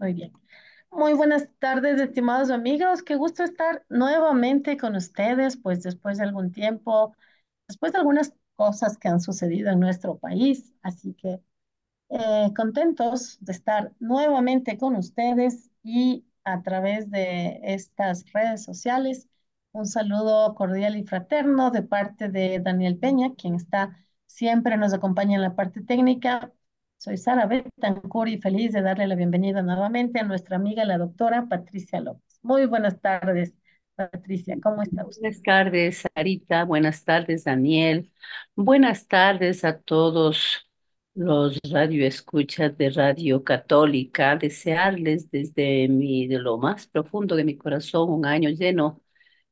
Muy bien. Muy buenas tardes, estimados amigos. Qué gusto estar nuevamente con ustedes, pues después de algún tiempo, después de algunas cosas que han sucedido en nuestro país. Así que eh, contentos de estar nuevamente con ustedes y a través de estas redes sociales. Un saludo cordial y fraterno de parte de Daniel Peña, quien está siempre nos acompaña en la parte técnica. Soy Sara Betancourt y feliz de darle la bienvenida nuevamente a nuestra amiga, la doctora Patricia López. Muy buenas tardes, Patricia. ¿Cómo está usted? Buenas tardes, Sarita. Buenas tardes, Daniel. Buenas tardes a todos los radioescuchas de Radio Católica. Desearles desde mi, de lo más profundo de mi corazón un año lleno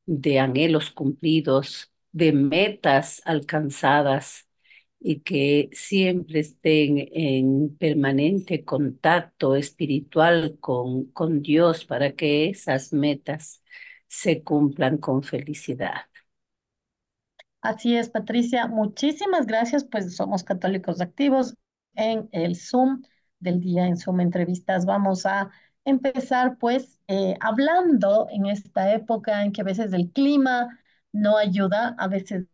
de anhelos cumplidos, de metas alcanzadas y que siempre estén en permanente contacto espiritual con, con Dios para que esas metas se cumplan con felicidad. Así es, Patricia. Muchísimas gracias, pues somos católicos activos en el Zoom del día, en Zoom Entrevistas. Vamos a empezar, pues, eh, hablando en esta época en que a veces el clima no ayuda, a veces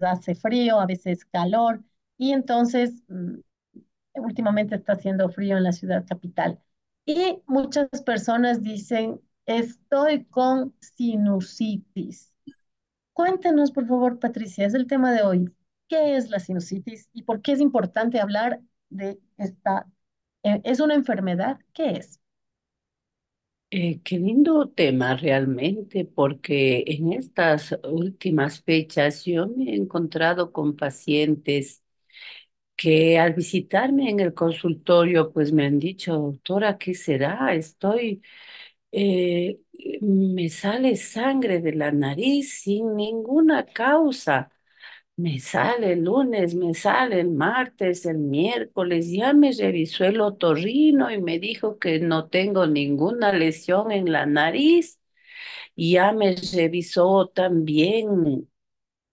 hace frío, a veces calor, y entonces mm, últimamente está haciendo frío en la ciudad capital. Y muchas personas dicen, estoy con sinusitis. Cuéntanos, por favor, Patricia, es el tema de hoy. ¿Qué es la sinusitis y por qué es importante hablar de esta? eh, ¿Es una enfermedad? ¿Qué es? Eh, qué lindo tema realmente, porque en estas últimas fechas yo me he encontrado con pacientes que al visitarme en el consultorio, pues me han dicho, doctora, ¿qué será? Estoy, eh, me sale sangre de la nariz sin ninguna causa. Me sale el lunes, me sale el martes, el miércoles, ya me revisó el otorrino y me dijo que no tengo ninguna lesión en la nariz. Ya me revisó también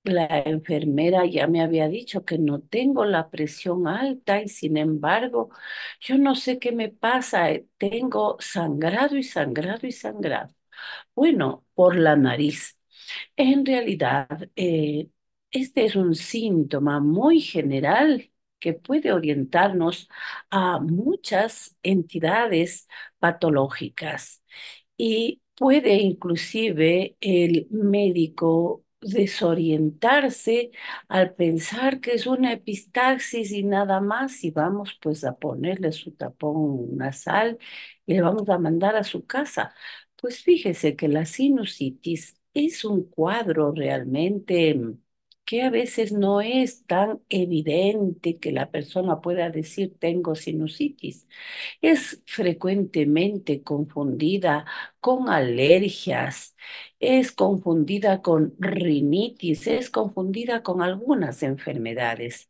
la enfermera, ya me había dicho que no tengo la presión alta y sin embargo, yo no sé qué me pasa, eh, tengo sangrado y sangrado y sangrado. Bueno, por la nariz. En realidad, eh, este es un síntoma muy general que puede orientarnos a muchas entidades patológicas y puede inclusive el médico desorientarse al pensar que es una epistaxis y nada más y vamos pues a ponerle su tapón nasal y le vamos a mandar a su casa. Pues fíjese que la sinusitis es un cuadro realmente que a veces no es tan evidente que la persona pueda decir tengo sinusitis. Es frecuentemente confundida con alergias, es confundida con rinitis, es confundida con algunas enfermedades.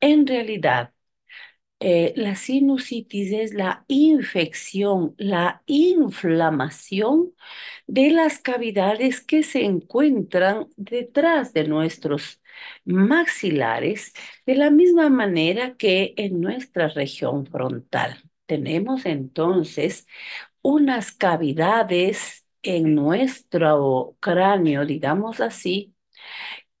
En realidad, eh, la sinusitis es la infección, la inflamación de las cavidades que se encuentran detrás de nuestros maxilares, de la misma manera que en nuestra región frontal. Tenemos entonces unas cavidades en nuestro cráneo, digamos así,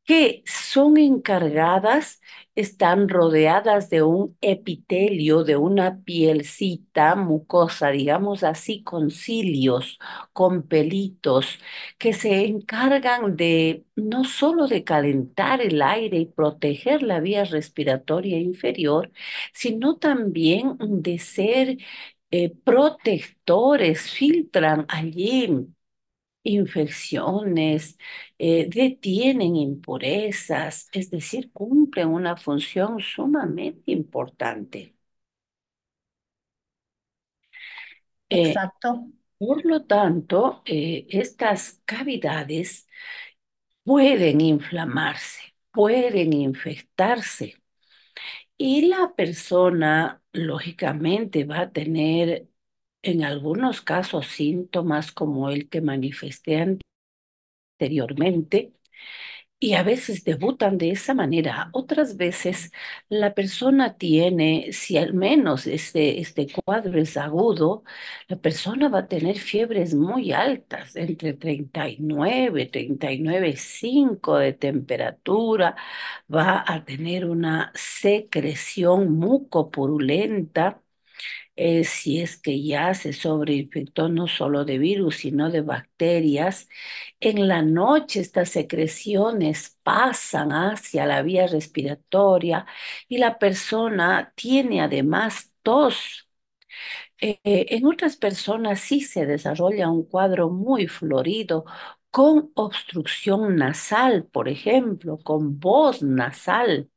que son encargadas, están rodeadas de un epitelio, de una pielcita mucosa, digamos así, con cilios, con pelitos, que se encargan de no solo de calentar el aire y proteger la vía respiratoria inferior, sino también de ser eh, protectores, filtran allí infecciones, eh, detienen impurezas, es decir, cumplen una función sumamente importante. Eh, Exacto. por lo tanto, eh, estas cavidades pueden inflamarse, pueden infectarse y la persona, lógicamente, va a tener en algunos casos síntomas como el que manifesté anteriormente Y a veces debutan de esa manera, otras veces la persona tiene, si al menos este, este cuadro es agudo, la persona va a tener fiebres muy altas, entre treinta treinta y nueve, treinta y nueve punto cinco de temperatura, va a tener una secreción mucopurulenta eh, si es que ya se sobreinfectó no solo de virus, sino de bacterias. En la noche estas secreciones pasan hacia la vía respiratoria y la persona tiene además tos. Eh, en otras personas sí se desarrolla un cuadro muy florido con obstrucción nasal, por ejemplo, con voz nasal.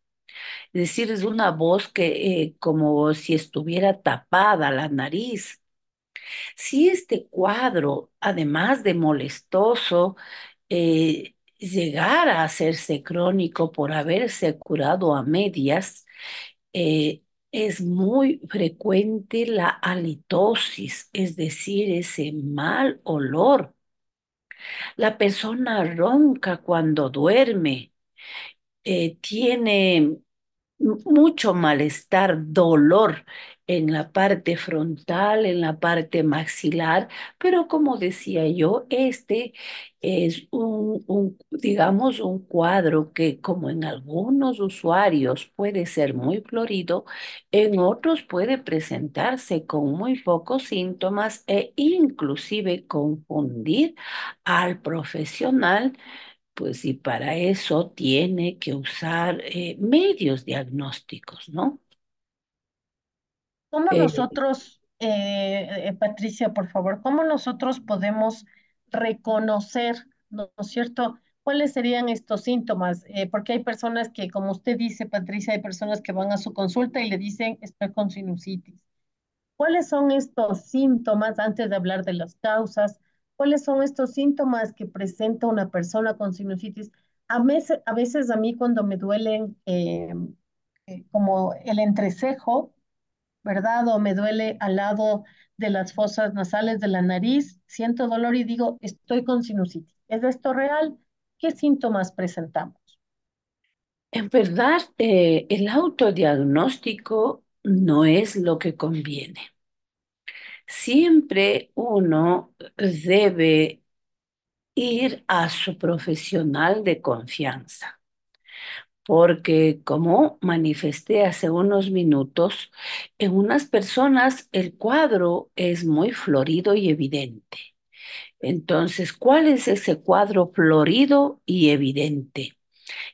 Es decir, es una voz que eh, como si estuviera tapada la nariz. Si este cuadro, además de molestoso, eh, llegara a hacerse crónico por haberse curado a medias, eh, es muy frecuente la halitosis, es decir, ese mal olor. La persona ronca cuando duerme, tiene mucho malestar, dolor en la parte frontal, en la parte maxilar, pero como decía yo, este es un, un, digamos, un cuadro que como en algunos usuarios puede ser muy florido, en otros puede presentarse con muy pocos síntomas e inclusive confundir al profesional pues y para eso tiene que usar eh, medios diagnósticos, ¿no? ¿Cómo Eh, nosotros, eh, eh, Patricia, por favor, cómo nosotros podemos reconocer, ¿no es cierto? ¿Cuáles serían estos síntomas? Eh, porque hay personas que, como usted dice, Patricia, hay personas que van a su consulta y le dicen, estoy con sinusitis. ¿Cuáles son estos síntomas, antes de hablar de las causas, cuáles son estos síntomas que presenta una persona con sinusitis? A veces, a mí cuando me duelen eh, eh, como el entrecejo, ¿verdad? O me duele al lado de las fosas nasales de la nariz, siento dolor y digo, estoy con sinusitis. ¿Es esto real? ¿Qué síntomas presentamos? en verdad, eh, el autodiagnóstico no es lo que conviene. Siempre uno debe ir a su profesional de confianza, porque como manifesté hace unos minutos, en unas personas el cuadro es muy florido y evidente. Entonces, ¿cuál es ese cuadro florido y evidente?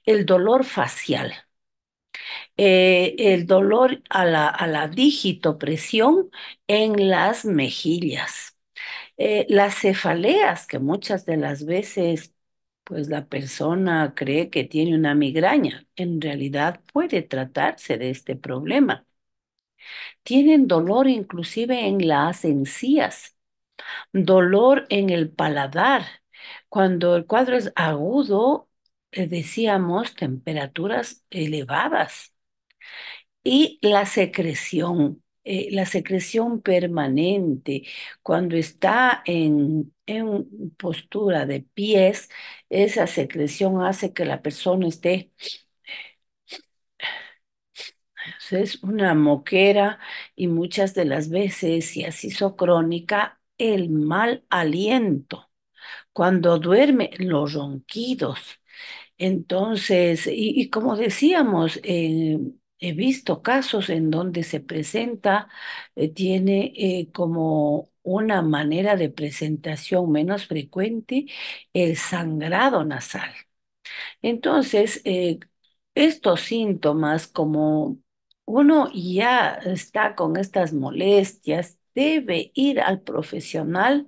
El dolor facial, eh, el dolor a la, a la digitopresión en las mejillas, eh, las cefaleas, que muchas de las veces pues la persona cree que tiene una migraña. En realidad puede tratarse de este problema. Tienen dolor inclusive en las encías dolor en el paladar. Cuando el cuadro es agudo, eh, decíamos temperaturas elevadas. Y la secreción, eh, la secreción permanente, cuando está en, en postura de pies, esa secreción hace que la persona esté es una moquera y muchas de las veces, si así hizo crónica, el mal aliento. Cuando duerme, los ronquidos. Entonces, y, y como decíamos, eh, he visto casos en donde se presenta, eh, tiene eh, como una manera de presentación menos frecuente el sangrado nasal. Entonces, estos síntomas, como uno ya está con estas molestias, debe ir al profesional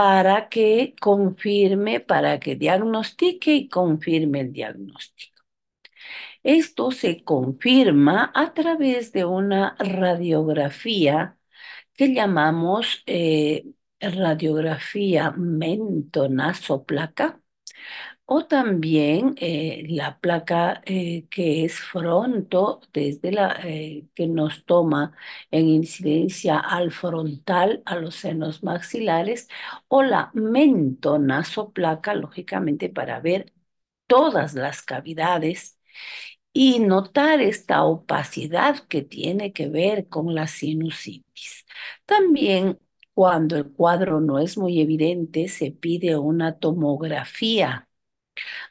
para que confirme, para que diagnostique y confirme el diagnóstico. Esto se confirma a través de una radiografía que llamamos eh, radiografía mentonasoplaca o también eh, la placa eh, que es fronto, desde la eh, que nos toma en incidencia al frontal, a los senos maxilares, o la mentonasoplaca, lógicamente para ver todas las cavidades y notar esta opacidad que tiene que ver con la sinusitis. También cuando el cuadro no es muy evidente, se pide una tomografía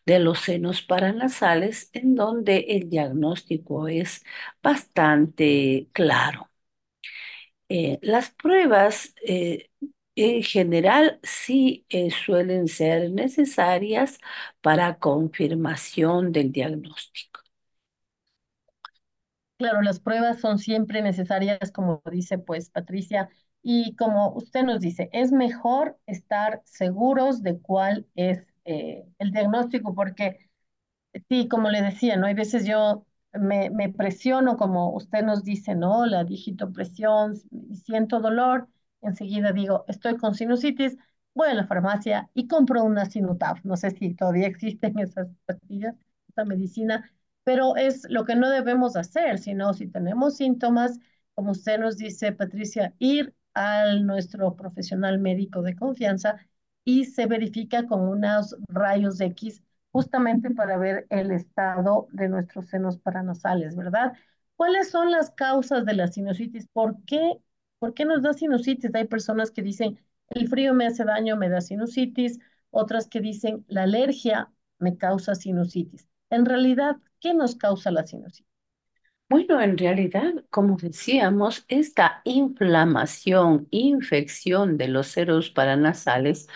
de los senos paranasales en donde el diagnóstico es bastante claro. Eh, las pruebas eh, en general sí eh, suelen ser necesarias para confirmación del diagnóstico. Claro, las pruebas son siempre necesarias, como dice pues Patricia, y como usted nos dice, es mejor estar seguros de cuál es eh, el diagnóstico, porque sí, como le decía, ¿no? Hay veces yo me, me presiono, como usted nos dice, ¿no? La digitopresión, siento dolor, enseguida digo, estoy con sinusitis, voy a la farmacia y compro una Sinutaf. No sé si todavía existen esas pastillas, esa medicina, pero es lo que no debemos hacer, sino si tenemos síntomas, como usted nos dice, Patricia, ir al nuestro profesional médico de confianza y se verifica con unos rayos X justamente para ver el estado de nuestros senos paranasales, ¿verdad? ¿Cuáles son las causas de la sinusitis? ¿Por qué, ¿Por qué nos da sinusitis? Hay personas que dicen, el frío me hace daño, me da sinusitis, otras que dicen, la alergia me causa sinusitis. En realidad, ¿qué nos causa la sinusitis? Bueno, en realidad, como decíamos, esta inflamación, infección de los seros paranasales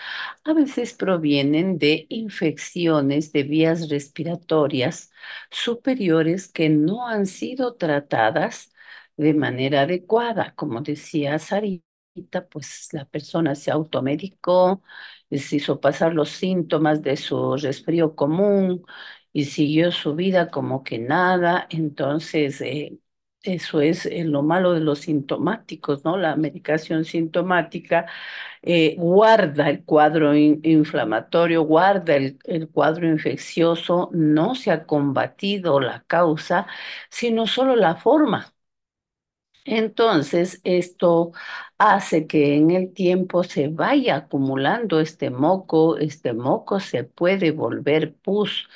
a veces provienen de infecciones de vías respiratorias superiores que no han sido tratadas de manera adecuada. Como decía Sarita, pues la persona se automedicó, se hizo pasar los síntomas de su resfrío común y siguió su vida como que nada. Entonces, eh, eso es eh, lo malo de los sintomáticos, ¿no? La medicación sintomática eh, guarda el cuadro inflamatorio, guarda el, el cuadro infeccioso, no se ha combatido la causa, sino solo la forma. Entonces, esto hace que en el tiempo se vaya acumulando este moco, este moco se puede volver pus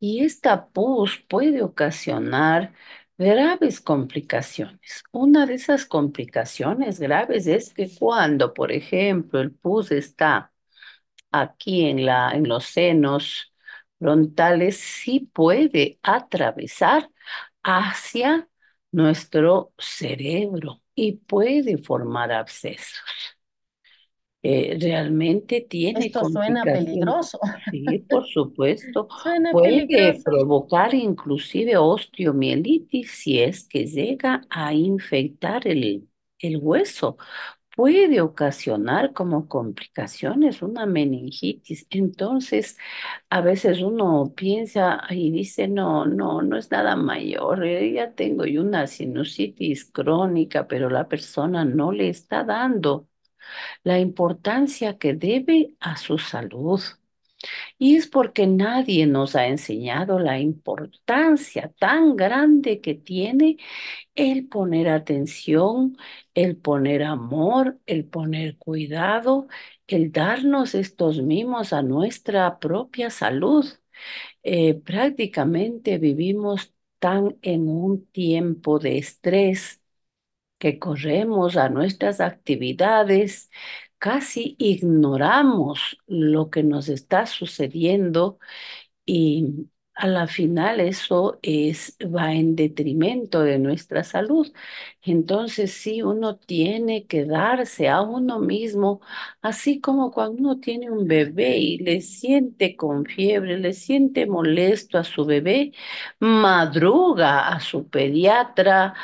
y esta pus puede ocasionar graves complicaciones. Una de esas complicaciones graves es que cuando, por ejemplo, el pus está aquí en la, en los senos frontales, sí puede atravesar hacia nuestro cerebro y puede formar abscesos. Eh, realmente tiene Esto suena peligroso, Sí, por supuesto. suena Puede peligroso. provocar inclusive osteomielitis si es que llega a infectar el, el hueso. Puede ocasionar como complicaciones una meningitis. Entonces, a veces uno piensa y dice, no, no, no es nada mayor, eh, ya tengo yo una sinusitis crónica, pero la persona no le está dando la importancia que debe a su salud. Y es porque nadie nos ha enseñado la importancia tan grande que tiene el poner atención, el poner amor, el poner cuidado, el darnos estos mimos a nuestra propia salud. Eh, prácticamente vivimos tan en un tiempo de estrés que corremos a nuestras actividades, casi ignoramos lo que nos está sucediendo y a la final eso es, va en detrimento de nuestra salud. Entonces sí, uno tiene que darse a uno mismo, así como cuando uno tiene un bebé y le siente con fiebre, le siente molesto a su bebé, madruga a su pediatra,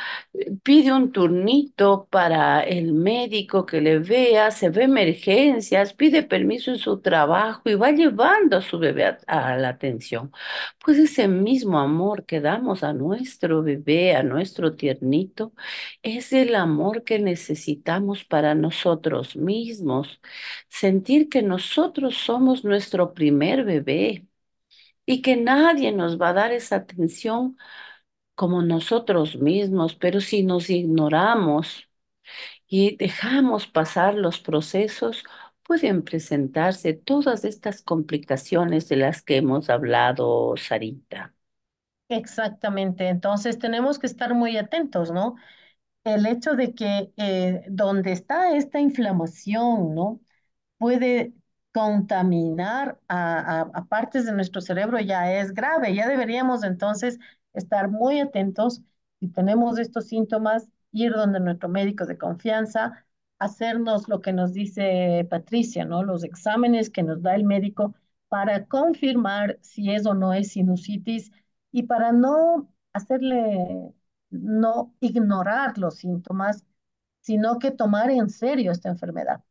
pide un turnito para el médico que le vea, se ve emergencias, pide permiso en su trabajo y va llevando a su bebé a, a la atención. Pues ese mismo amor que damos a nuestro bebé, a nuestro tiernito, es el amor que necesitamos para nosotros mismos. Sentir que nosotros somos nuestro primer bebé y que nadie nos va a dar esa atención como nosotros mismos, pero si nos ignoramos y dejamos pasar los procesos, pueden presentarse todas estas complicaciones de las que hemos hablado, Sarita. Exactamente. Entonces tenemos que estar muy atentos, ¿no? El hecho de que eh, donde está esta inflamación, ¿no? puede contaminar a, partes de nuestro cerebro ya es grave. Ya deberíamos entonces estar muy atentos si tenemos estos síntomas, ir donde nuestro médico de confianza, hacernos lo que nos dice Patricia, ¿no? Los exámenes que nos da el médico para confirmar si es o no es sinusitis y para no hacerle, no ignorar los síntomas, sino que tomar en serio esta enfermedad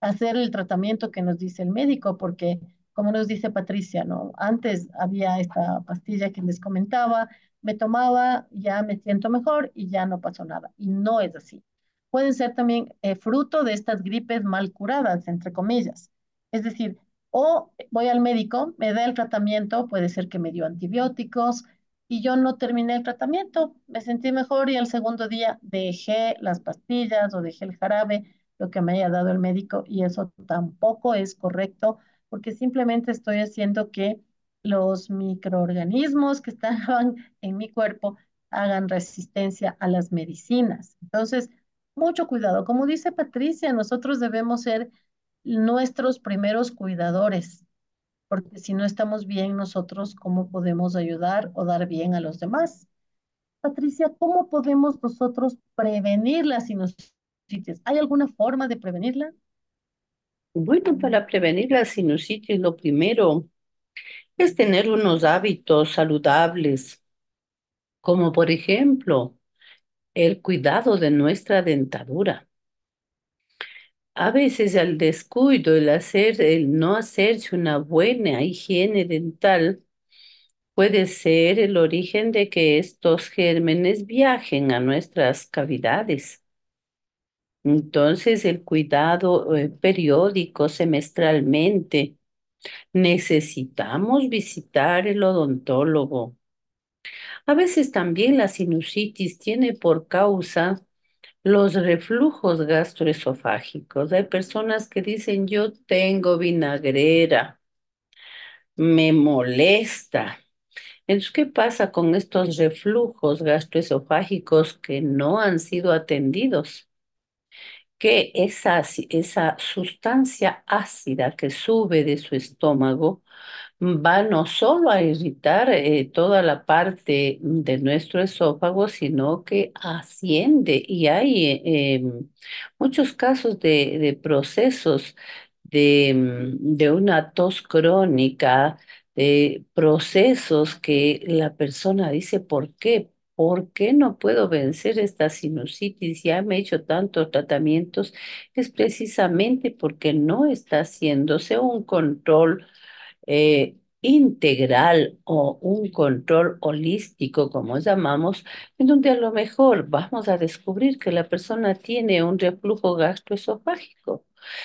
hacer el tratamiento que nos dice el médico, porque como nos dice Patricia, ¿no? Antes había esta pastilla que les comentaba, me tomaba, ya me siento mejor y ya no pasó nada. Y no es así. Pueden ser también eh, fruto de estas gripes mal curadas, entre comillas. Es decir, o voy al médico, me da el tratamiento, puede ser que me dio antibióticos y yo no terminé el tratamiento, me sentí mejor y al segundo día dejé las pastillas o dejé el jarabe lo que me haya dado el médico y eso tampoco es correcto porque simplemente estoy haciendo que los microorganismos que estaban en mi cuerpo hagan resistencia a las medicinas. Entonces, mucho cuidado. Como dice Patricia, nosotros debemos ser nuestros primeros cuidadores, porque si no estamos bien nosotros, ¿cómo podemos ayudar o dar bien a los demás? Patricia, ¿cómo podemos nosotros prevenir la sinusitis? ¿Hay alguna forma de prevenirla? Bueno, para prevenir la sinusitis, lo primero es tener unos hábitos saludables, como por ejemplo el cuidado de nuestra dentadura. A veces el descuido, el hacer, el no hacerse una buena higiene dental puede ser el origen de que estos gérmenes viajen a nuestras cavidades. Entonces, el cuidado eh, periódico, semestralmente, necesitamos visitar el odontólogo. A veces también la sinusitis tiene por causa los reflujos gastroesofágicos. Hay personas que dicen, yo tengo vinagrera, me molesta. Entonces, ¿qué pasa con estos reflujos gastroesofágicos que no han sido atendidos? Que esa, esa sustancia ácida que sube de su estómago va no solo a irritar eh, toda la parte de nuestro esófago, sino que asciende y hay eh, em, muchos casos de, de procesos de, mm, de una tos crónica, de procesos que la persona dice, ¿por qué? ¿Por qué no puedo vencer esta sinusitis? Ya me he hecho tantos tratamientos. Es precisamente porque no está haciéndose un control eh, integral o un control holístico, como llamamos, en donde a lo mejor vamos a descubrir que la persona tiene un reflujo gastroesofágico.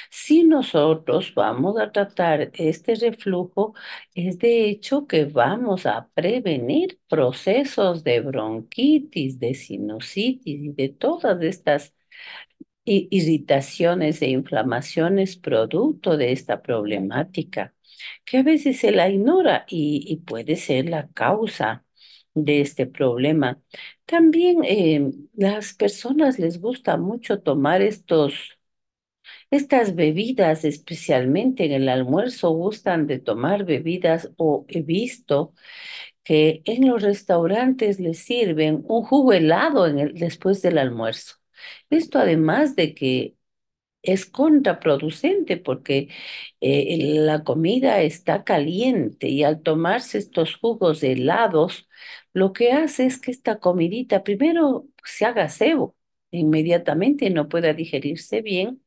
Si nosotros vamos a tratar este reflujo, es de hecho que vamos a prevenir procesos de bronquitis, de sinusitis y de todas estas irritaciones e inflamaciones producto de esta problemática, que a veces se la ignora y, y puede ser la causa de este problema. También eh, las personas les gusta mucho tomar estos, estas bebidas, especialmente en el almuerzo, gustan de tomar bebidas o he visto que en los restaurantes les sirven un jugo helado en el- después del almuerzo. Esto además de que es contraproducente porque eh, la comida está caliente y al tomarse estos jugos helados, lo que hace es que esta comidita primero se haga sebo inmediatamente no pueda digerirse bien.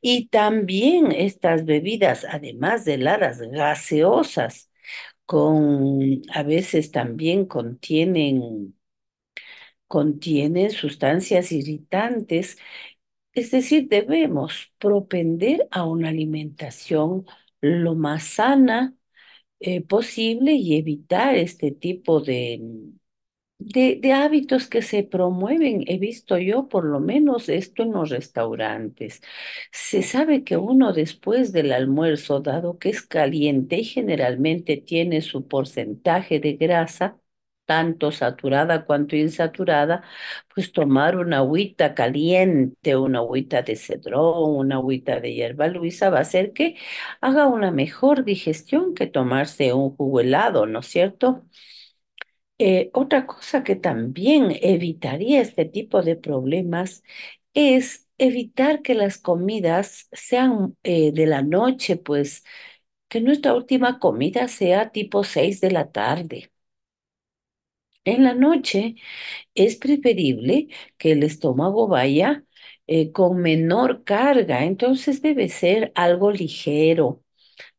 Y también estas bebidas, además de heladas gaseosas, con a veces también contienen contienen sustancias irritantes es decir, debemos propender a una alimentación lo más sana eh, posible y evitar este tipo de, de, de hábitos que se promueven, he visto yo por lo menos esto en los restaurantes. Se sabe que uno después del almuerzo, dado que es caliente y generalmente tiene su porcentaje de grasa, tanto saturada cuanto insaturada, pues tomar una agüita caliente, una agüita de cedrón, una agüita de hierba luisa va a hacer que haga una mejor digestión que tomarse un jugo helado, ¿no es cierto? Eh, otra cosa que también evitaría este tipo de problemas es evitar que las comidas sean eh, de la noche, pues que nuestra última comida sea tipo 6 de la tarde. En la noche es preferible que el estómago vaya eh, con menor carga, entonces debe ser algo ligero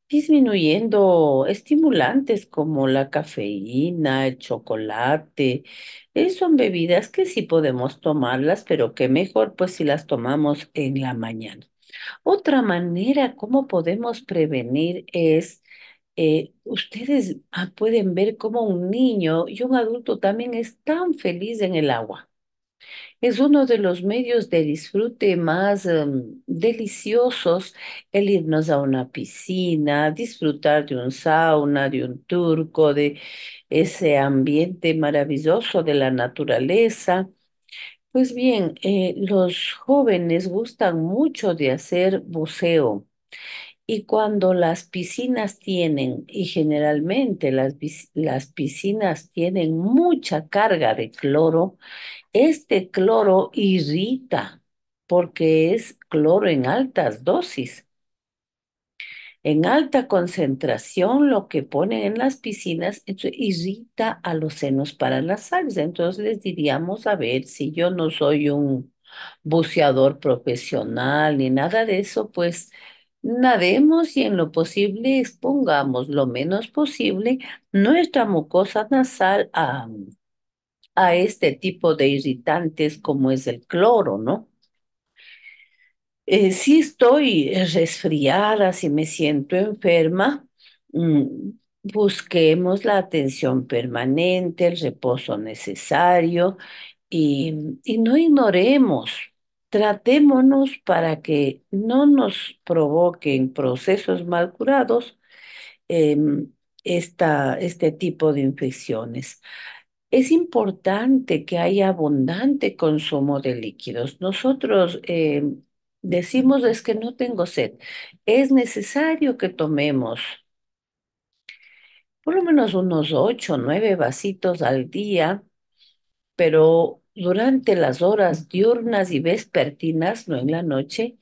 disminuyendo estimulantes como la cafeína, el chocolate. Eh, son bebidas que sí podemos tomarlas, pero que mejor pues si las tomamos en la mañana. Otra manera como podemos prevenir es, eh, ustedes ah, pueden ver cómo un niño y un adulto también es tan feliz en el agua. Es uno de los medios de disfrute más em, deliciosos el irnos a una piscina, disfrutar de un sauna, de un turco, de ese ambiente maravilloso de la naturaleza. Pues bien, eh, los jóvenes gustan mucho de hacer buceo. Y cuando las piscinas tienen, y generalmente las, las piscinas tienen mucha carga de cloro, este cloro irrita porque es cloro en altas dosis. En alta concentración, lo que ponen en las piscinas irrita a los senos paranasales. Entonces les diríamos, a ver, si yo no soy un buceador profesional ni nada de eso, pues nademos y en lo posible expongamos lo menos posible nuestra mucosa nasal a, a este tipo de irritantes como es el cloro, ¿no? Eh, si estoy resfriada, si me siento enferma, mm, busquemos la atención permanente, el reposo necesario y, y no ignoremos. Tratémonos para que no nos provoquen procesos mal curados em, esta, este tipo de infecciones. Es importante que haya abundante consumo de líquidos. Nosotros eh, decimos es que no tengo sed. Es necesario que tomemos por lo menos unos ocho o nueve vasitos al día, pero durante las horas diurnas y vespertinas, no en la noche,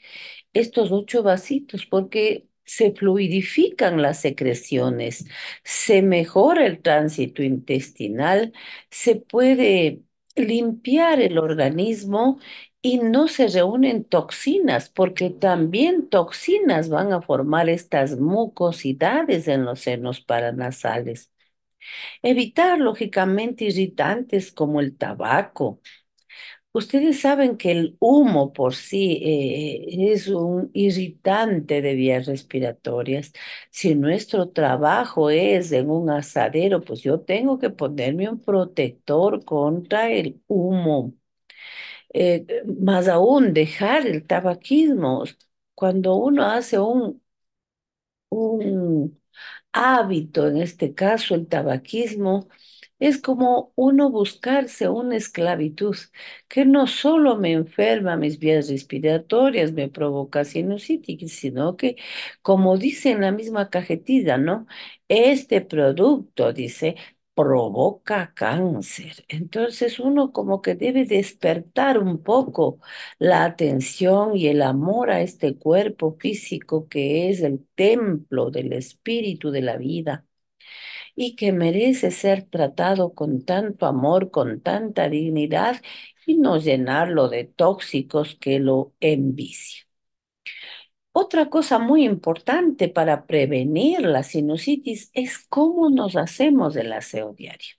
estos ocho vasitos porque se fluidifican las secreciones, se mejora el tránsito intestinal, se puede limpiar el organismo y no se reúnen toxinas, porque también toxinas van a formar estas mucosidades en los senos paranasales. Evitar, lógicamente, irritantes como el tabaco Ustedes saben que el humo por sí eh, es un irritante de vías respiratorias. Si nuestro trabajo es en un asadero, pues yo tengo que ponerme un protector contra el humo. Eh, más aún, dejar el tabaquismo. Cuando uno hace un, un hábito, en este caso el tabaquismo, es como uno buscarse una esclavitud que no solo me enferma mis vías respiratorias, me provoca sinusitis, sino que, como dice en la misma cajetilla, ¿no? Este producto, dice, provoca cáncer. Entonces uno como que debe despertar un poco la atención y el amor a este cuerpo físico que es el templo del espíritu de la vida y que merece ser tratado con tanto amor, con tanta dignidad y no llenarlo de tóxicos que lo envician. Otra cosa muy importante para prevenir la sinusitis es cómo nos hacemos el aseo diario.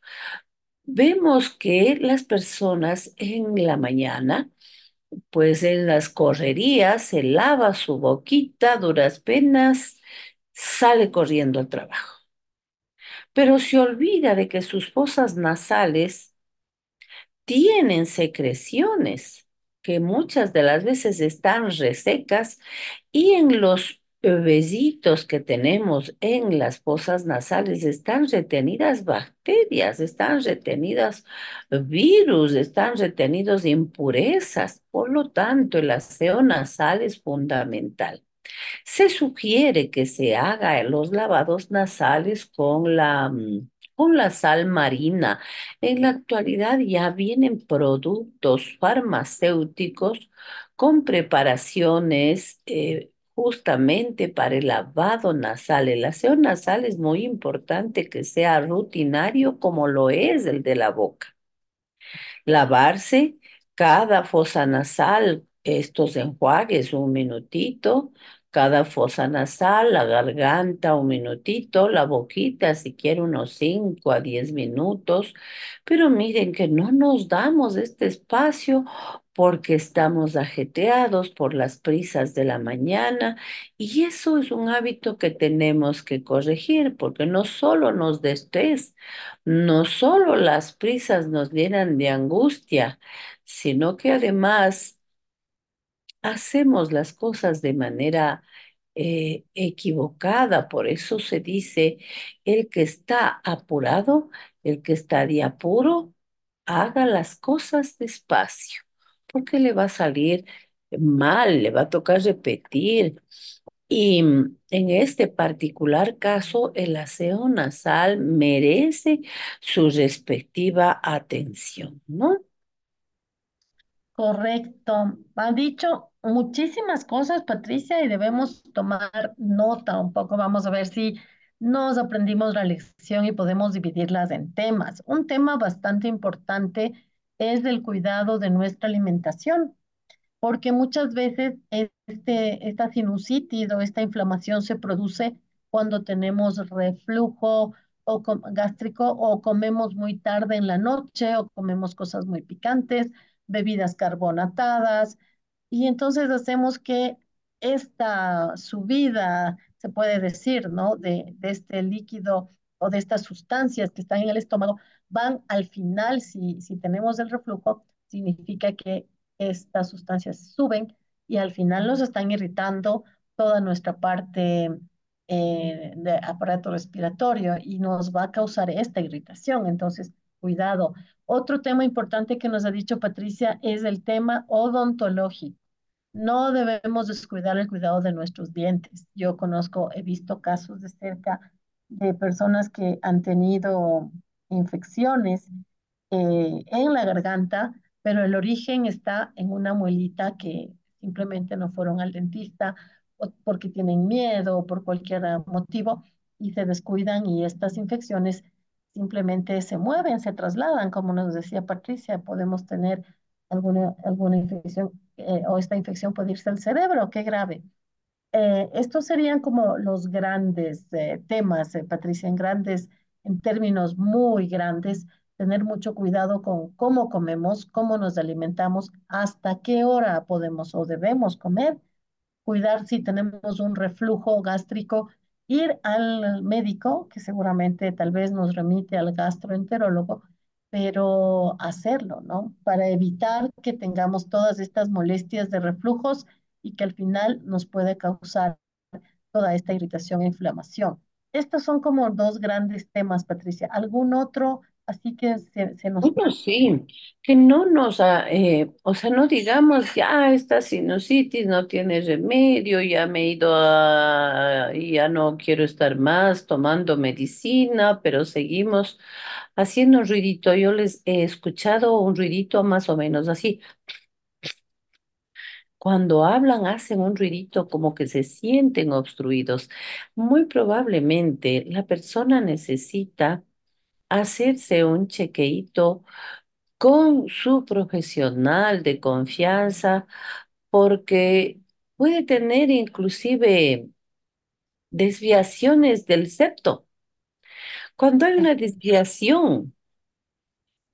Vemos que las personas en la mañana pues en las correrías se lava su boquita, duras penas, sale corriendo al trabajo. Pero se olvida de que sus fosas nasales tienen secreciones que muchas de las veces están resecas y en los besitos que tenemos en las fosas nasales están retenidas bacterias, están retenidas virus, están retenidos impurezas. Por lo tanto, el aseo nasal es fundamental. Se sugiere que se haga los lavados nasales con la, mm, con la sal marina. En la actualidad ya vienen productos farmacéuticos con preparaciones eh, justamente para el lavado nasal. El aseo nasal es muy importante que sea rutinario como lo es el de la boca. Lavarse cada fosa nasal, estos enjuagues, un minutito, cada fosa nasal, la garganta un minutito, la boquita si quiere unos 5 a 10 minutos, pero miren que no nos damos este espacio porque estamos ajeteados por las prisas de la mañana y eso es un hábito que tenemos que corregir porque no solo nos da no solo las prisas nos llenan de angustia, sino que además hacemos las cosas de manera eh, equivocada. Por eso se dice, el que está apurado, el que está de apuro, haga las cosas despacio, porque le va a salir mal, le va a tocar repetir. Y mm, en este particular caso, el aseo nasal merece su respectiva atención, ¿no? Correcto. Han dicho muchísimas cosas, Patricia, y debemos tomar nota un poco. Vamos a ver si nos aprendimos la lección y podemos dividirlas en temas. Un tema bastante importante es el cuidado de nuestra alimentación porque muchas veces este, esta sinusitis o esta inflamación se produce cuando tenemos reflujo o gástrico o comemos muy tarde en la noche o comemos cosas muy picantes, bebidas carbonatadas, y entonces hacemos que esta subida, se puede decir, ¿no? De, de este líquido o de estas sustancias que están en el estómago, van al final, si, si tenemos el reflujo, significa que estas sustancias suben y al final nos están irritando toda nuestra parte eh, de aparato respiratorio y nos va a causar esta irritación. Entonces, cuidado. Otro tema importante que nos ha dicho Patricia es el tema odontológico. No debemos descuidar el cuidado de nuestros dientes. Yo conozco, he visto casos de cerca de personas que han tenido infecciones eh, en la garganta pero el origen está en una muelita que simplemente no fueron al dentista o porque tienen miedo o por cualquier motivo y se descuidan y estas infecciones simplemente se mueven, se trasladan, como nos decía Patricia, podemos tener alguna, alguna infección eh, o esta infección puede irse al cerebro, qué grave. Eh, estos serían como los grandes eh, temas, Patricia, en grandes, en términos muy grandes, tener mucho cuidado con cómo comemos, cómo nos alimentamos, hasta qué hora podemos o debemos comer, cuidar si tenemos un reflujo gástrico, ir al médico, que seguramente tal vez nos remite al gastroenterólogo, pero hacerlo, ¿no? Para evitar que tengamos todas estas molestias de reflujos y que al final nos puede causar toda esta irritación e inflamación. Estos son como dos grandes temas, Patricia. ¿Algún otro Así que se, nos... Bueno, sí, que no nos, ha, eh, o sea, no digamos, ya esta sinusitis no tiene remedio, ya me he ido a, ya no quiero estar más tomando medicina, pero seguimos haciendo un ruidito. Yo les he escuchado un ruidito más o menos así. Cuando hablan hacen un ruidito como que se sienten obstruidos. Muy probablemente la persona necesita hacerse un chequeíto con su profesional de confianza porque puede tener inclusive desviaciones del septo. Cuando hay una desviación,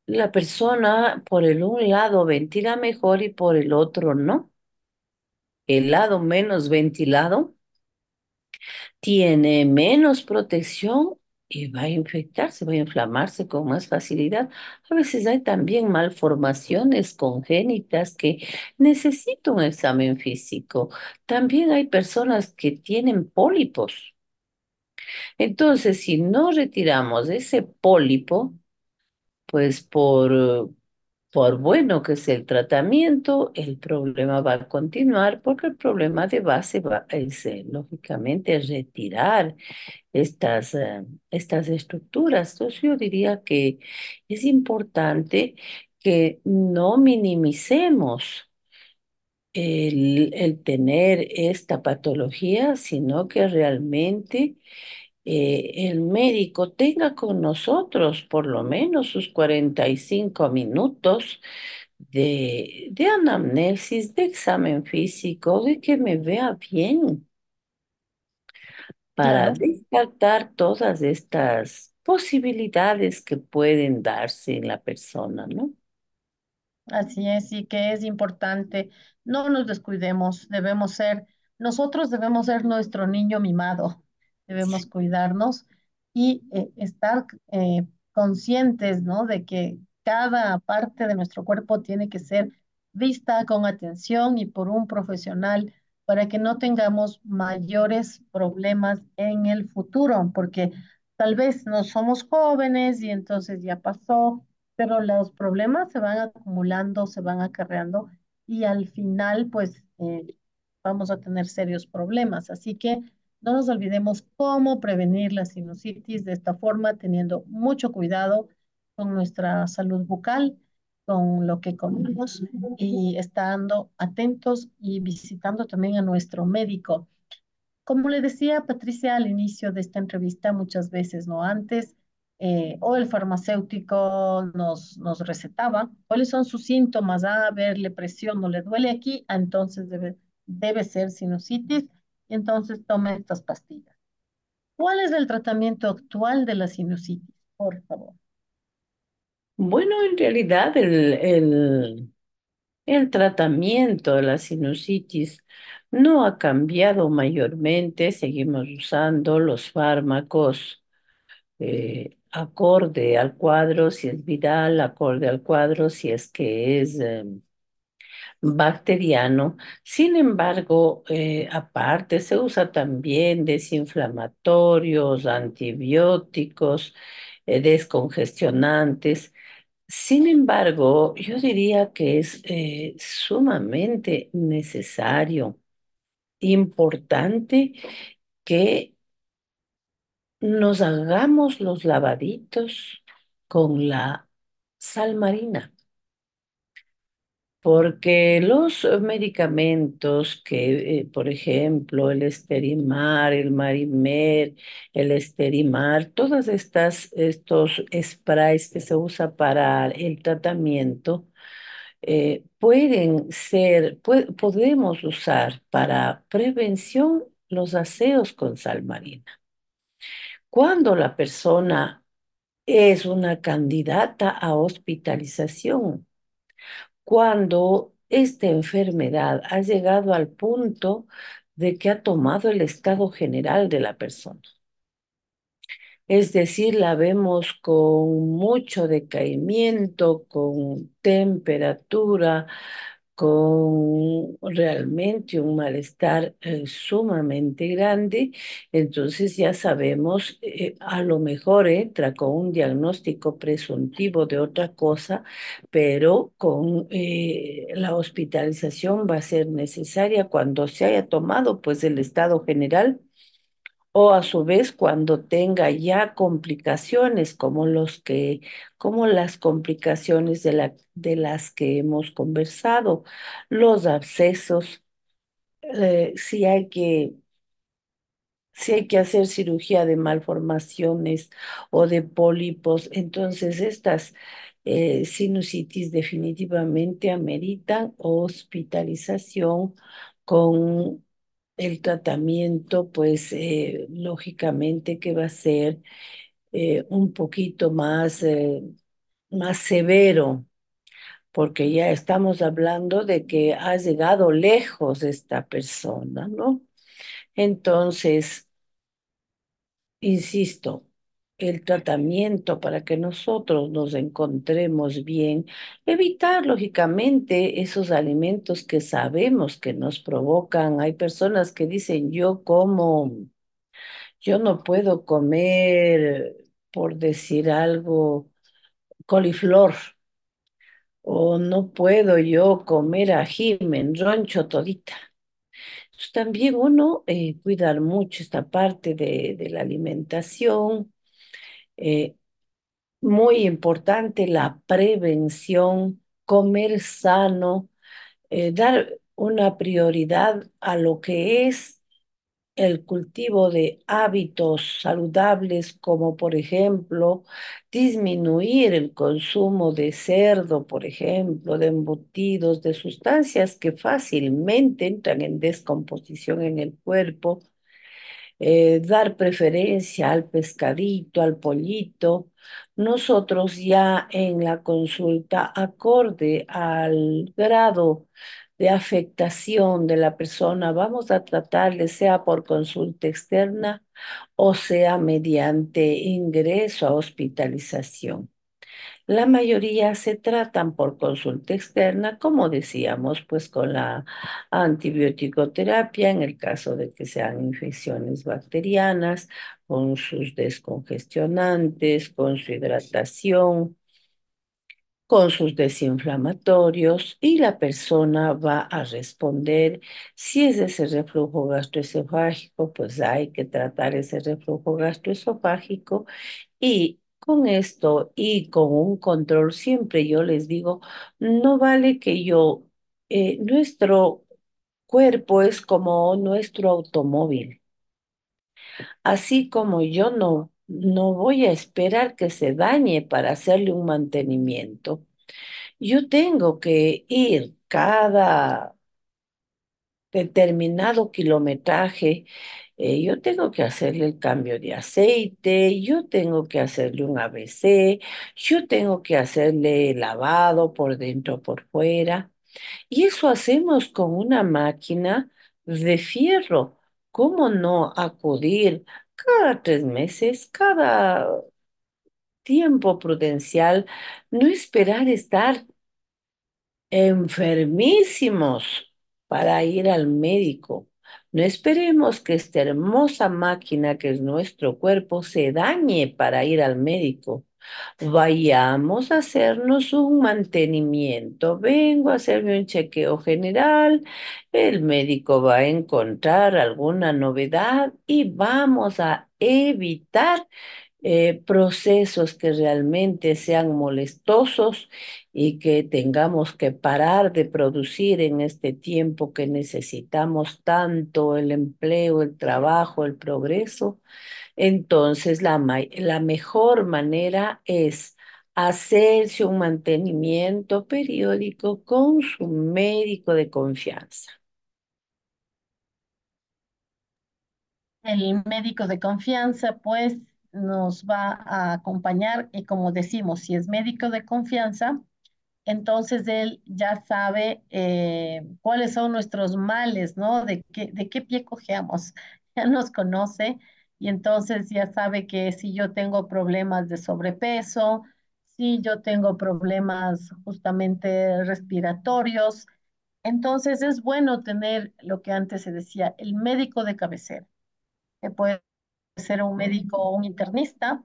la persona por el un lado ventila mejor y por el otro no. El lado menos ventilado tiene menos protección y va a infectarse, va a inflamarse con más facilidad. A veces hay también malformaciones congénitas que necesitan un examen físico. También hay personas que tienen pólipos. Entonces, si no retiramos ese pólipo, pues por, por bueno que sea el tratamiento, el problema va a continuar porque el problema de base va, es, eh, lógicamente, retirar estas, eh, estas estructuras. Entonces yo diría que es importante que no minimicemos el, el tener esta patología, sino que realmente eh, el médico tenga con nosotros por lo menos sus 45 minutos de, de anamnesis, de examen físico, de que me vea bien para Claro. descartar todas estas posibilidades que pueden darse en la persona, ¿no? Así es, y que es importante, no nos descuidemos, debemos ser, nosotros debemos ser nuestro niño mimado, debemos cuidarnos y eh, estar eh, conscientes, ¿no? De que cada parte de nuestro cuerpo tiene que ser vista con atención y por un profesional para que no tengamos mayores problemas en el futuro, porque tal vez no somos jóvenes y entonces ya pasó pero los problemas se van acumulando, se van acarreando y al final pues eh, vamos a tener serios problemas. Así que no nos olvidemos cómo prevenir la sinusitis de esta forma, teniendo mucho cuidado con nuestra salud bucal, con lo que comemos y estando atentos y visitando también a nuestro médico. Como le decía Patricia al inicio de esta entrevista, muchas veces, ¿no? Antes, eh, o el farmacéutico nos, nos recetaba cuáles son sus síntomas. Ah, a ver, le presión, no le duele aquí, ah, entonces debe, debe ser sinusitis, entonces tome estas pastillas. ¿Cuál es el tratamiento actual de la sinusitis? Por favor. Bueno, en realidad el, el, tratamiento de la sinusitis no ha cambiado mayormente, seguimos usando los fármacos eh, acorde al cuadro, si es viral, acorde al cuadro, si es que es... em, bacteriano. Sin embargo, eh, aparte se usa también desinflamatorios, antibióticos, eh, descongestionantes. Sin embargo, yo diría que es eh, sumamente necesario, importante que nos hagamos los lavaditos con la sal marina. Porque los medicamentos que, eh, por ejemplo, el Esterimar, el Marimer, el Esterimar, todas estas, estos sprays que se usa para el tratamiento, eh, pueden ser, podemos usar para prevención los aseos con sal marina. Cuando la persona es una candidata a hospitalización, cuando esta enfermedad ha llegado al punto de que ha tomado el estado general de la persona. Es decir, la vemos con mucho decaimiento, con temperatura, con realmente un malestar eh, sumamente grande, entonces ya sabemos, eh, a lo mejor entra con un diagnóstico presuntivo de otra cosa, pero con eh, la hospitalización va a ser necesaria cuando se haya tomado pues el estado general o a su vez cuando tenga ya complicaciones como los que, como las complicaciones de la, de las que hemos conversado, los abscesos, eh, si hay que, si hay que hacer cirugía de malformaciones o de pólipos, entonces estas eh, sinusitis definitivamente ameritan hospitalización con el tratamiento, pues eh, lógicamente que va a ser eh, un poquito más, eh, más severo, porque ya estamos hablando de que ha llegado lejos esta persona, ¿no? Entonces, insisto, el tratamiento para que nosotros nos encontremos bien, evitar lógicamente esos alimentos que sabemos que nos provocan. Hay personas que dicen, yo como, yo no puedo comer, por decir algo, coliflor, o no puedo yo comer ají, me enroncho todita. También uno eh, cuidar mucho esta parte de, de la alimentación. Eh, muy importante la prevención, comer sano, eh, dar una prioridad a lo que es el cultivo de hábitos saludables, como por ejemplo disminuir el consumo de cerdo, por ejemplo, de embutidos, de sustancias que fácilmente entran en descomposición en el cuerpo eh, dar preferencia al pescadito, al pollito. Nosotros ya en la consulta, acorde al grado de afectación de la persona, vamos a tratarle sea por consulta externa o sea mediante ingreso a hospitalización. La mayoría se tratan por consulta externa, como decíamos, pues con la antibiótico-terapia en el caso de que sean infecciones bacterianas, con sus descongestionantes, con su hidratación, con sus desinflamatorios y la persona va a responder. Si es ese reflujo gastroesofágico, pues hay que tratar ese reflujo gastroesofágico y con esto y con un control, siempre yo les digo, no vale que yo, eh, nuestro cuerpo es como nuestro automóvil. Así como yo no, no voy a esperar que se dañe para hacerle un mantenimiento, yo tengo que ir cada determinado kilometraje eh, yo tengo que hacerle el cambio de aceite, yo tengo que hacerle un ABC, yo tengo que hacerle lavado por dentro, por fuera. Y eso hacemos con una máquina de fierro. ¿Cómo no acudir cada tres meses, cada tiempo prudencial, no esperar estar enfermísimos para ir al médico? No esperemos que esta hermosa máquina que es nuestro cuerpo se dañe para ir al médico. Vayamos a hacernos un mantenimiento. Vengo a hacerme un chequeo general. El médico va a encontrar alguna novedad y vamos a evitar eh, procesos que realmente sean molestosos y que tengamos que parar de producir en este tiempo que necesitamos tanto el empleo, el trabajo, el progreso. Entonces, la, la mejor manera es hacerse un mantenimiento periódico con su médico de confianza. El médico de confianza, pues, nos va a acompañar y como decimos, si es médico de confianza, entonces él ya sabe eh, cuáles son nuestros males, ¿no? De qué, de qué pie cojeamos, ya nos conoce y entonces ya sabe que si yo tengo problemas de sobrepeso, si yo tengo problemas justamente respiratorios, entonces es bueno tener lo que antes se decía, el médico de cabecera, que puede ser un médico o un internista,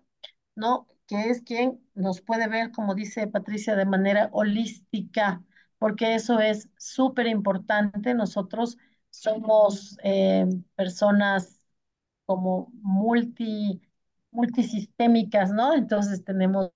¿no? Que es quien nos puede ver, como dice Patricia, de manera holística, porque eso es súper importante. Nosotros somos eh, personas como multi, multisistémicas, ¿no? Entonces tenemos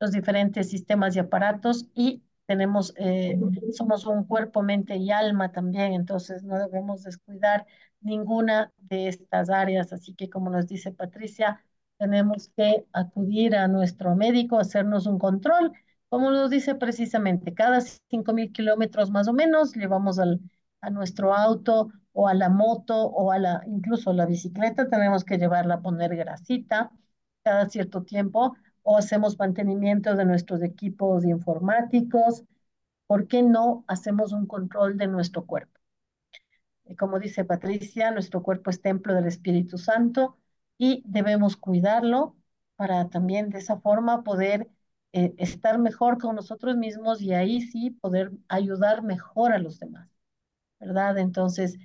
los diferentes sistemas y aparatos y tenemos, eh, somos un cuerpo, mente y alma también, entonces no debemos descuidar ninguna de estas áreas. Así que, como nos dice Patricia, tenemos que acudir a nuestro médico, hacernos un control. Como nos dice precisamente, cada 5.000 kilómetros más o menos llevamos al, a nuestro auto o a la moto o a la, incluso la bicicleta, tenemos que llevarla a poner grasita cada cierto tiempo o hacemos mantenimiento de nuestros equipos informáticos. ¿Por qué no hacemos un control de nuestro cuerpo? Como dice Patricia, nuestro cuerpo es templo del Espíritu Santo y debemos cuidarlo para también de esa forma poder eh, estar mejor con nosotros mismos y ahí sí poder ayudar mejor a los demás, ¿verdad? Entonces,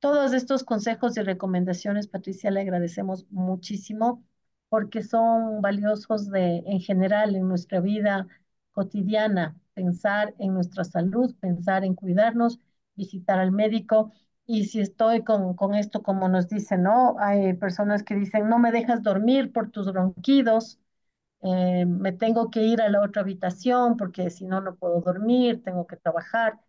todos estos consejos y recomendaciones, Patricia, le agradecemos muchísimo porque son valiosos de, en general en nuestra vida cotidiana, pensar en nuestra salud, pensar en cuidarnos, visitar al médico. Y si estoy con, con esto, como nos dicen, ¿no? Hay personas que dicen, no me dejas dormir por tus ronquidos, eh, me tengo que ir a la otra habitación porque si no, no puedo dormir, tengo que trabajar.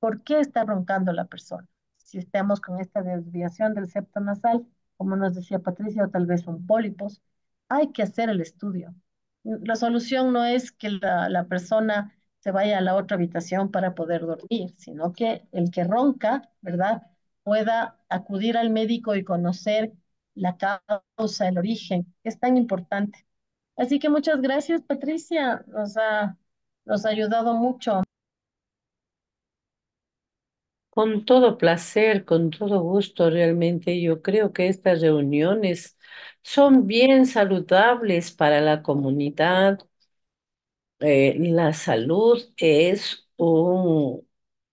¿Por qué está roncando la persona? Si estamos con esta desviación del septo nasal, como nos decía Patricia, o tal vez son pólipos, hay que hacer el estudio. La solución no es que la, la persona se vaya a la otra habitación para poder dormir, sino que el que ronca, ¿verdad?, pueda acudir al médico y conocer la causa, el origen, que es tan importante. Así que muchas gracias, Patricia, nos ha, nos ha ayudado mucho. Con todo placer, con todo gusto, realmente yo creo que estas reuniones son bien saludables para la comunidad. Eh, la salud es un,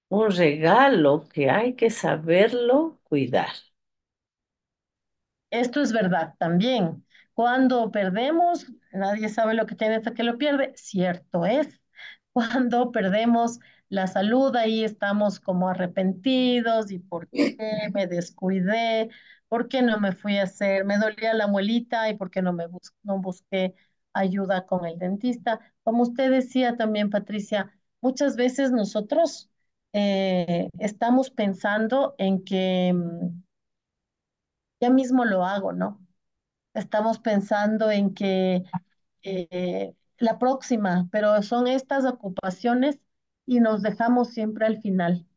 un regalo que hay que saberlo cuidar. Esto es verdad también. Cuando perdemos, nadie sabe lo que tiene hasta que lo pierde. Cierto es. Cuando perdemos la salud, ahí estamos como arrepentidos y por qué me descuidé, por qué no me fui a hacer, me dolía la muelita y por qué no me bus no busqué ayuda con el dentista. Como usted decía también, Patricia, muchas veces nosotros eh, estamos pensando en que mm, ya mismo lo hago, ¿no? Estamos pensando en que eh, la próxima, pero son estas ocupaciones y nos dejamos siempre al final.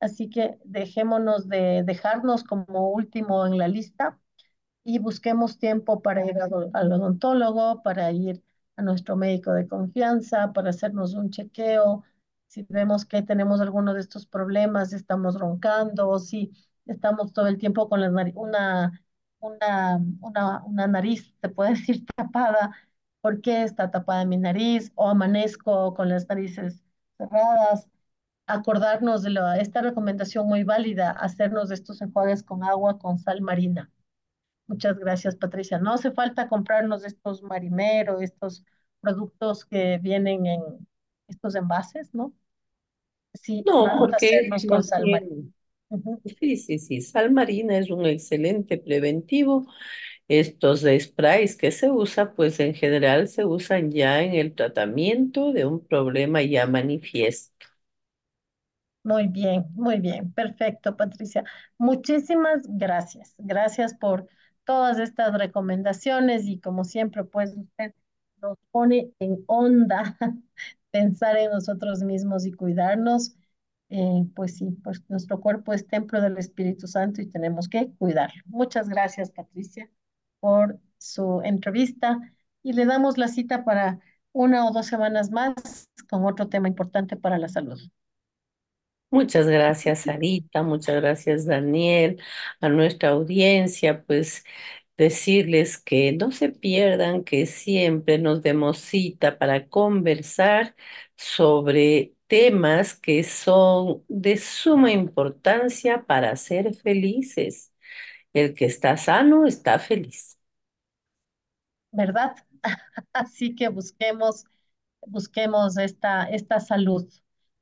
Así que dejémonos de dejarnos como último en la lista y busquemos tiempo para ir al, odontólogo, para ir a nuestro médico de confianza, para hacernos un chequeo. Si vemos que tenemos alguno de estos problemas, estamos roncando, o si estamos todo el tiempo con la nariz, una, una, una, una nariz, se puede decir, tapada, ¿por qué está tapada mi nariz? O amanezco con las narices cerradas. Acordarnos de esta recomendación muy válida, hacernos estos enjuagues con agua con sal marina Muchas gracias, Patricia. No hace falta comprarnos estos marimeros, estos productos que vienen en estos envases, ¿no? Sí, No, porque con sal marina. sí, sí, sí, sal marina es un excelente preventivo. Estos sprays que se usa, pues en general se usan ya en el tratamiento de un problema ya manifiesto. Muy bien, muy bien, perfecto, Patricia. Muchísimas gracias. Gracias por todas estas recomendaciones y como siempre, pues usted nos pone en onda pensar en nosotros mismos y cuidarnos. Eh, pues sí, pues nuestro cuerpo es templo del Espíritu Santo y tenemos que cuidarlo. Muchas gracias, Patricia, por su entrevista y le damos la cita para una o dos semanas más con otro tema importante para la salud. Muchas gracias, Sarita, muchas gracias, Daniel, a nuestra audiencia, pues decirles que no se pierdan, que siempre nos demos cita para conversar sobre temas que son de suma importancia para ser felices. El que está sano está feliz. ¿verdad? Así que busquemos, busquemos esta, esta salud.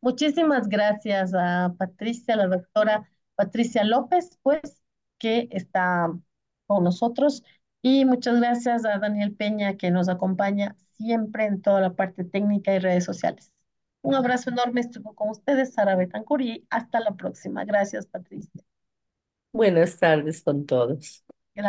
Muchísimas gracias a Patricia, la doctora Patricia López, pues, que está con nosotros. Y muchas gracias a Daniel Peña, que nos acompaña siempre en toda la parte técnica y redes sociales. Un abrazo enorme, estuvo con ustedes, Sara Betancur, y hasta la próxima. Gracias, Patricia. Buenas tardes con todos.